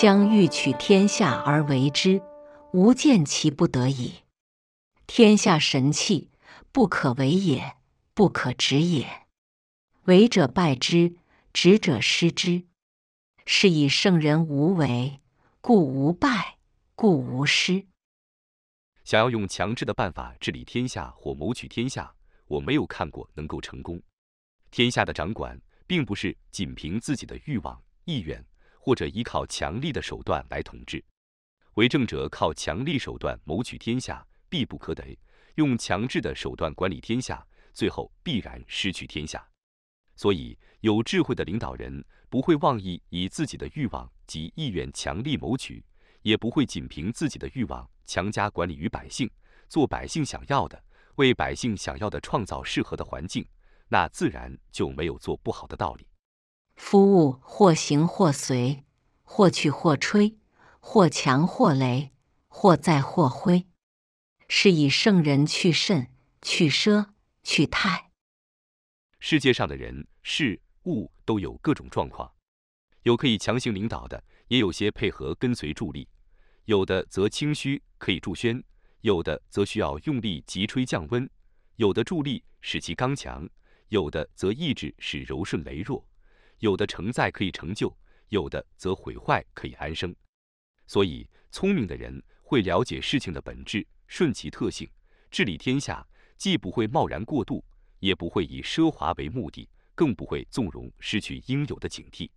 将欲取天下而为之，吾见其不得已。天下神器，不可为也，不可执也。为者败之，执者失之。是以圣人无为，故无败，故无失。想要用强制的办法治理天下或谋取天下，我没有看过能够成功。天下的掌管，并不是仅凭自己的欲望、意愿，或者依靠强力的手段来统治。为政者靠强力手段谋取天下，必不可得；用强制的手段管理天下，最后必然失去天下。所以，有智慧的领导人不会妄意以自己的欲望及意愿强力谋取，也不会仅凭自己的欲望强加管理于百姓，做百姓想要的，为百姓想要的创造适合的环境。那自然就没有做不好的道理。夫物或行或随，或去或吹，或强或羸，或在或挥，是以圣人去甚，去奢，去泰。世界上的人事物都有各种状况，有可以强行领导的，也有些配合跟随助力；有的则清虚可以助宣，有的则需要用力急吹降温，有的助力使其刚强。有的则意志使柔顺羸弱，有的承载可以成就，有的则毁坏可以安生。所以，聪明的人会了解事情的本质，顺其特性，治理天下，既不会贸然过度，也不会以奢华为目的，更不会纵容失去应有的警惕。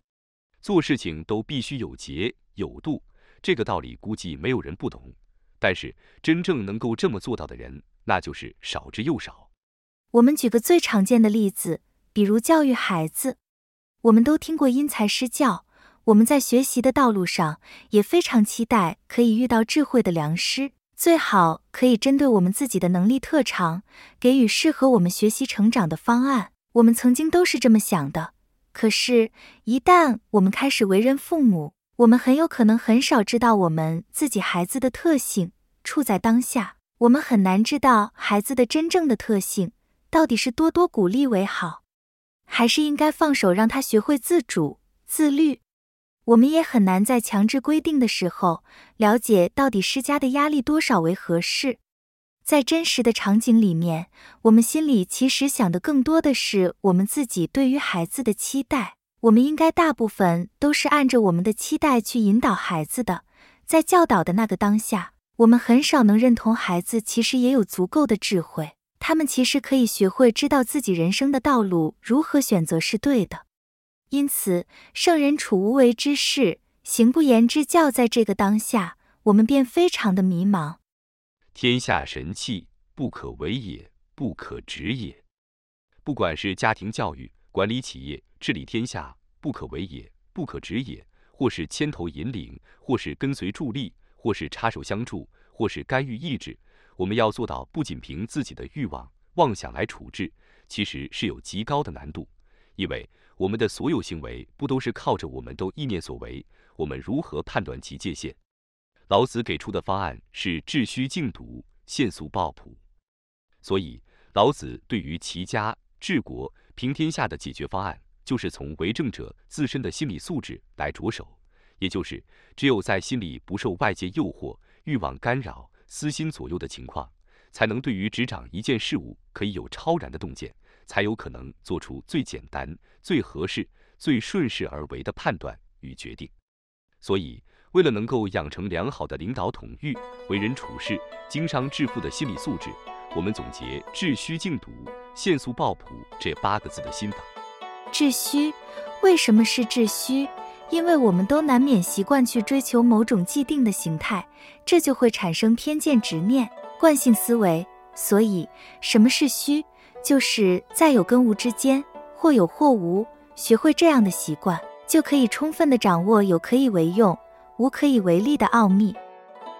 做事情都必须有节有度，这个道理估计没有人不懂。但是，真正能够这么做到的人，那就是少之又少。我们举个最常见的例子，比如教育孩子。我们都听过因材施教，我们在学习的道路上也非常期待可以遇到智慧的良师，最好可以针对我们自己的能力特长，给予适合我们学习成长的方案。我们曾经都是这么想的。可是，一旦我们开始为人父母，我们很有可能很少知道我们自己孩子的特性。处在当下，我们很难知道孩子的真正的特性。到底是多多鼓励为好，还是应该放手让他学会自主自律？我们也很难在强制规定的时候了解到底施加的压力多少为合适。在真实的场景里面，我们心里其实想的更多的是我们自己对于孩子的期待。我们应该大部分都是按着我们的期待去引导孩子的。在教导的那个当下，我们很少能认同孩子其实也有足够的智慧。他们其实可以学会知道自己人生的道路如何选择是对的，因此圣人处无为之事，行不言之教，在这个当下，我们便非常的迷茫。天下神器，不可为也，不可执也。不管是家庭教育、管理企业、治理天下，不可为也，不可执也；或是牵头引领，或是跟随助力，或是插手相助，或是干预抑制。我们要做到不仅凭自己的欲望妄想来处置，其实是有极高的难度，因为我们的所有行为不都是靠着我们都意念所为？我们如何判断其界限？老子给出的方案是致虚静笃，限速抱朴。所以，老子对于齐家治国平天下的解决方案，就是从为政者自身的心理素质来着手，也就是只有在心里不受外界诱惑、欲望干扰。私心左右的情况，才能对于执掌一件事物可以有超然的洞见，才有可能做出最简单、最合适、最顺势而为的判断与决定。所以，为了能够养成良好的领导统御、为人处事、经商致富的心理素质，我们总结“致虚静笃，限速抱朴”这八个字的心法。致虚，为什么是致虚？因为我们都难免习惯去追求某种既定的形态，这就会产生偏见、执念、惯性思维。所以，什么是虚？就是在有跟无之间，或有或无。学会这样的习惯，就可以充分的掌握有可以为用，无可以为力的奥秘。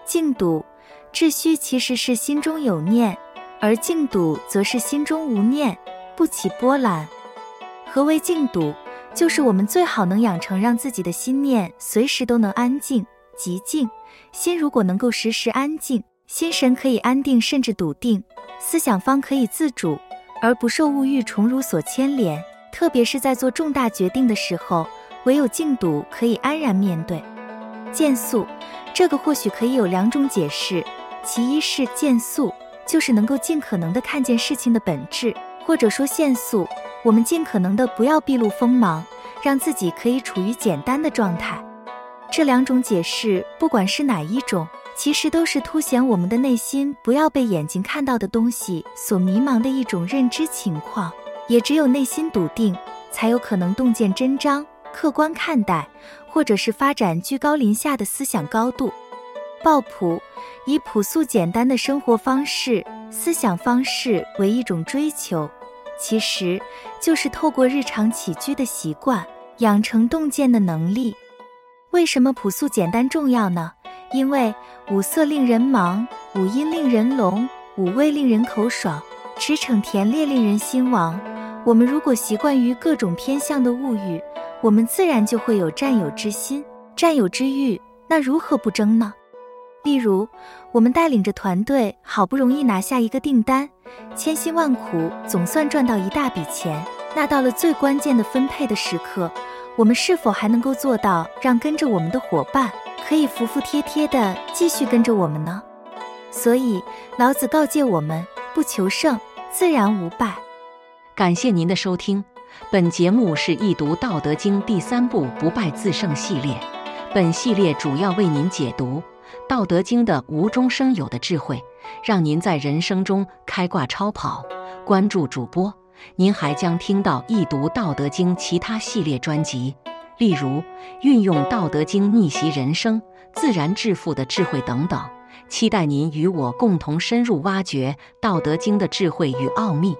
静笃，致虚其实是心中有念，而静笃则是心中无念，不起波澜。何为静笃？就是我们最好能养成让自己的心念随时都能安静、极静。心如果能够时时安静，心神可以安定甚至笃定，思想方可以自主，而不受物欲宠辱所牵连。特别是在做重大决定的时候，唯有静笃可以安然面对。见素，这个或许可以有两种解释：其一是见素，就是能够尽可能的看见事情的本质；或者说现素，我们尽可能的不要毕露锋芒，让自己可以处于简单的状态。这两种解释，不管是哪一种，其实都是凸显我们的内心不要被眼睛看到的东西所迷茫的一种认知情况。也只有内心笃定，才有可能洞见真章，客观看待，或者是发展居高临下的思想高度。抱朴，以朴素简单的生活方式、思想方式为一种追求，其实就是透过日常起居的习惯，养成洞见的能力。为什么朴素简单重要呢？因为五色令人盲，五音令人聋，五味令人口爽，驰骋甜猎令人心亡。我们如果习惯于各种偏向的物欲，我们自然就会有占有之心、占有之欲。那如何不争呢？例如，我们带领着团队，好不容易拿下一个订单，千辛万苦总算赚到一大笔钱。那到了最关键的分配的时刻，我们是否还能够做到让跟着我们的伙伴可以服服帖帖的继续跟着我们呢？所以，老子告诫我们：不求胜，自然无败。感谢您的收听，本节目是易读《道德经》第三部“不败自胜”系列。本系列主要为您解读《道德经》的无中生有的智慧，让您在人生中开挂超跑。关注主播，您还将听到易读《道德经》其他系列专辑，例如运用《道德经》逆袭人生、自然致富的智慧等等。期待您与我共同深入挖掘《道德经》的智慧与奥秘。